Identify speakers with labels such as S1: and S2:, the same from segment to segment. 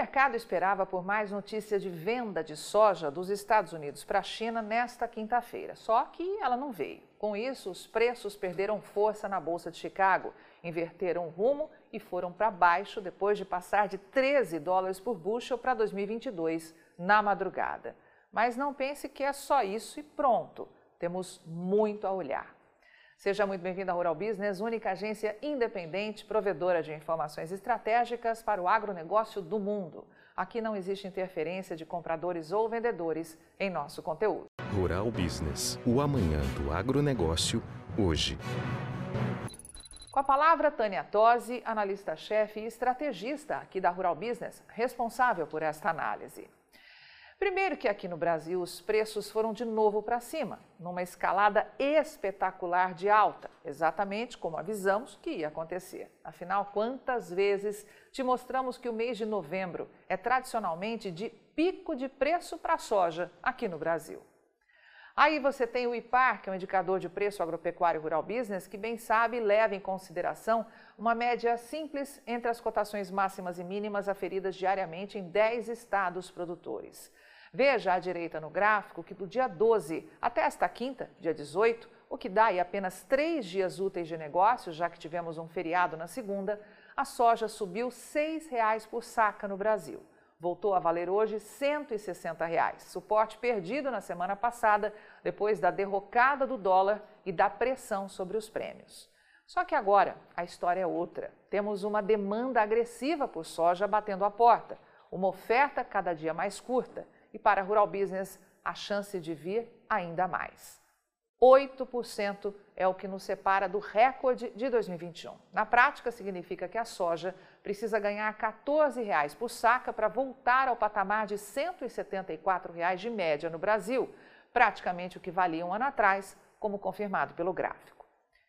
S1: mercado esperava por mais notícia de venda de soja dos Estados Unidos para a China nesta quinta-feira, só que ela não veio. Com isso, os preços perderam força na Bolsa de Chicago, inverteram o rumo e foram para baixo depois de passar de 13 dólares por bushel para 2022 na madrugada. Mas não pense que é só isso e pronto. Temos muito a olhar. Seja muito bem-vindo à Rural Business, única agência independente, provedora de informações estratégicas para o agronegócio do mundo. Aqui não existe interferência de compradores ou vendedores em nosso conteúdo.
S2: Rural Business, o amanhã do agronegócio, hoje.
S1: Com a palavra, Tânia Tosi, analista-chefe e estrategista aqui da Rural Business, responsável por esta análise. Primeiro que aqui no Brasil os preços foram de novo para cima, numa escalada espetacular de alta, exatamente como avisamos que ia acontecer. Afinal, quantas vezes te mostramos que o mês de novembro é tradicionalmente de pico de preço para a soja aqui no Brasil? Aí você tem o IPAR, que é um indicador de preço agropecuário rural business, que bem sabe leva em consideração uma média simples entre as cotações máximas e mínimas aferidas diariamente em 10 estados produtores. Veja à direita no gráfico que do dia 12 até esta quinta, dia 18, o que dá apenas três dias úteis de negócio, já que tivemos um feriado na segunda, a soja subiu R$ 6,00 por saca no Brasil. Voltou a valer hoje 160 reais, suporte perdido na semana passada, depois da derrocada do dólar e da pressão sobre os prêmios. Só que agora a história é outra. Temos uma demanda agressiva por soja batendo a porta, uma oferta cada dia mais curta e para Rural Business a chance de vir ainda mais. 8% é o que nos separa do recorde de 2021. Na prática, significa que a soja precisa ganhar 14 reais por saca para voltar ao patamar de 174 reais de média no Brasil, praticamente o que valia um ano atrás, como confirmado pelo gráfico.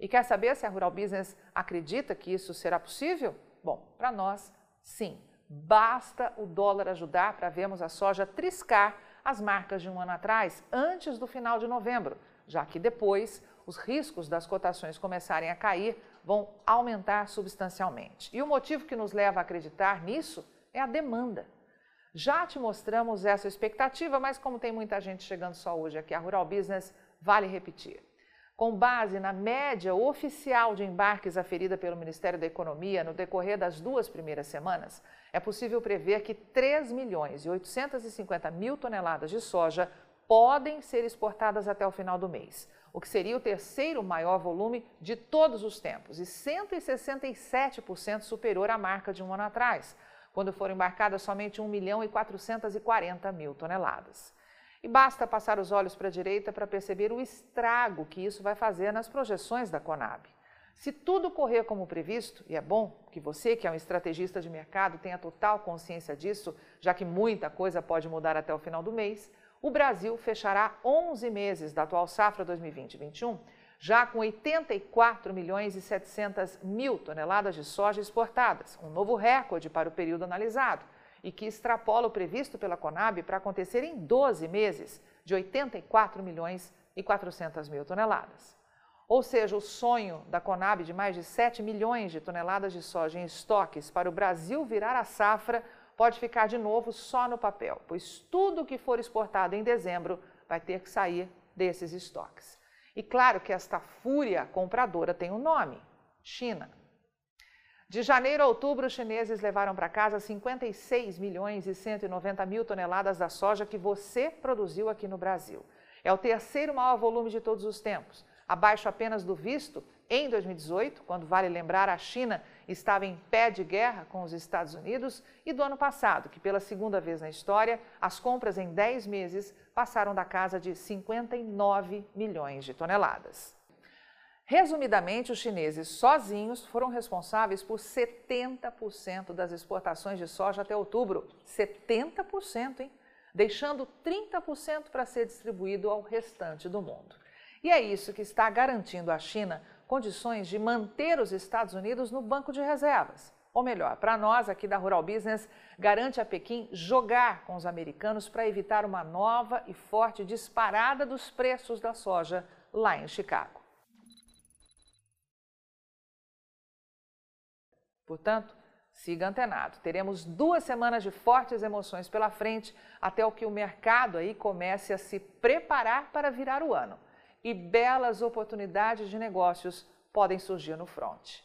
S1: E quer saber se a Rural Business acredita que isso será possível? Bom, para nós, sim. Basta o dólar ajudar para vermos a soja triscar as marcas de um ano atrás, antes do final de novembro, já que depois os riscos das cotações começarem a cair vão aumentar substancialmente. E o motivo que nos leva a acreditar nisso é a demanda. Já te mostramos essa expectativa, mas como tem muita gente chegando só hoje aqui a Rural Business, vale repetir. Com base na média oficial de embarques aferida pelo Ministério da Economia no decorrer das duas primeiras semanas, é possível prever que 3 milhões e 850 mil toneladas de soja podem ser exportadas até o final do mês, o que seria o terceiro maior volume de todos os tempos e 167% superior à marca de um ano atrás, quando foram embarcadas somente 1 milhão e 440 mil toneladas. E basta passar os olhos para a direita para perceber o estrago que isso vai fazer nas projeções da Conab. Se tudo correr como previsto, e é bom que você, que é um estrategista de mercado, tenha total consciência disso, já que muita coisa pode mudar até o final do mês, o Brasil fechará 11 meses da atual safra 2020-21 já com 84 milhões e 700 mil toneladas de soja exportadas, um novo recorde para o período analisado e que extrapola o previsto pela Conab para acontecer em 12 meses, de 84 milhões e 400 mil toneladas. Ou seja, o sonho da Conab de mais de 7 milhões de toneladas de soja em estoques para o Brasil virar a safra pode ficar de novo só no papel, pois tudo que for exportado em dezembro vai ter que sair desses estoques. E claro que esta fúria compradora tem um nome: China. De janeiro a outubro, os chineses levaram para casa 56 milhões e 190 mil toneladas da soja que você produziu aqui no Brasil. É o terceiro maior volume de todos os tempos, abaixo apenas do visto em 2018, quando vale lembrar a China estava em pé de guerra com os Estados Unidos, e do ano passado, que pela segunda vez na história, as compras em 10 meses passaram da casa de 59 milhões de toneladas. Resumidamente, os chineses sozinhos foram responsáveis por 70% das exportações de soja até outubro. 70%, hein? Deixando 30% para ser distribuído ao restante do mundo. E é isso que está garantindo à China condições de manter os Estados Unidos no banco de reservas. Ou melhor, para nós aqui da Rural Business, garante a Pequim jogar com os americanos para evitar uma nova e forte disparada dos preços da soja lá em Chicago. Portanto, Siga antenado. Teremos duas semanas de fortes emoções pela frente, até o que o mercado aí comece a se preparar para virar o ano. E belas oportunidades de negócios podem surgir no front.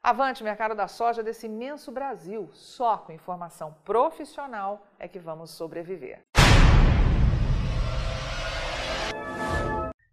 S1: Avante, mercado da soja desse imenso Brasil. Só com informação profissional é que vamos sobreviver.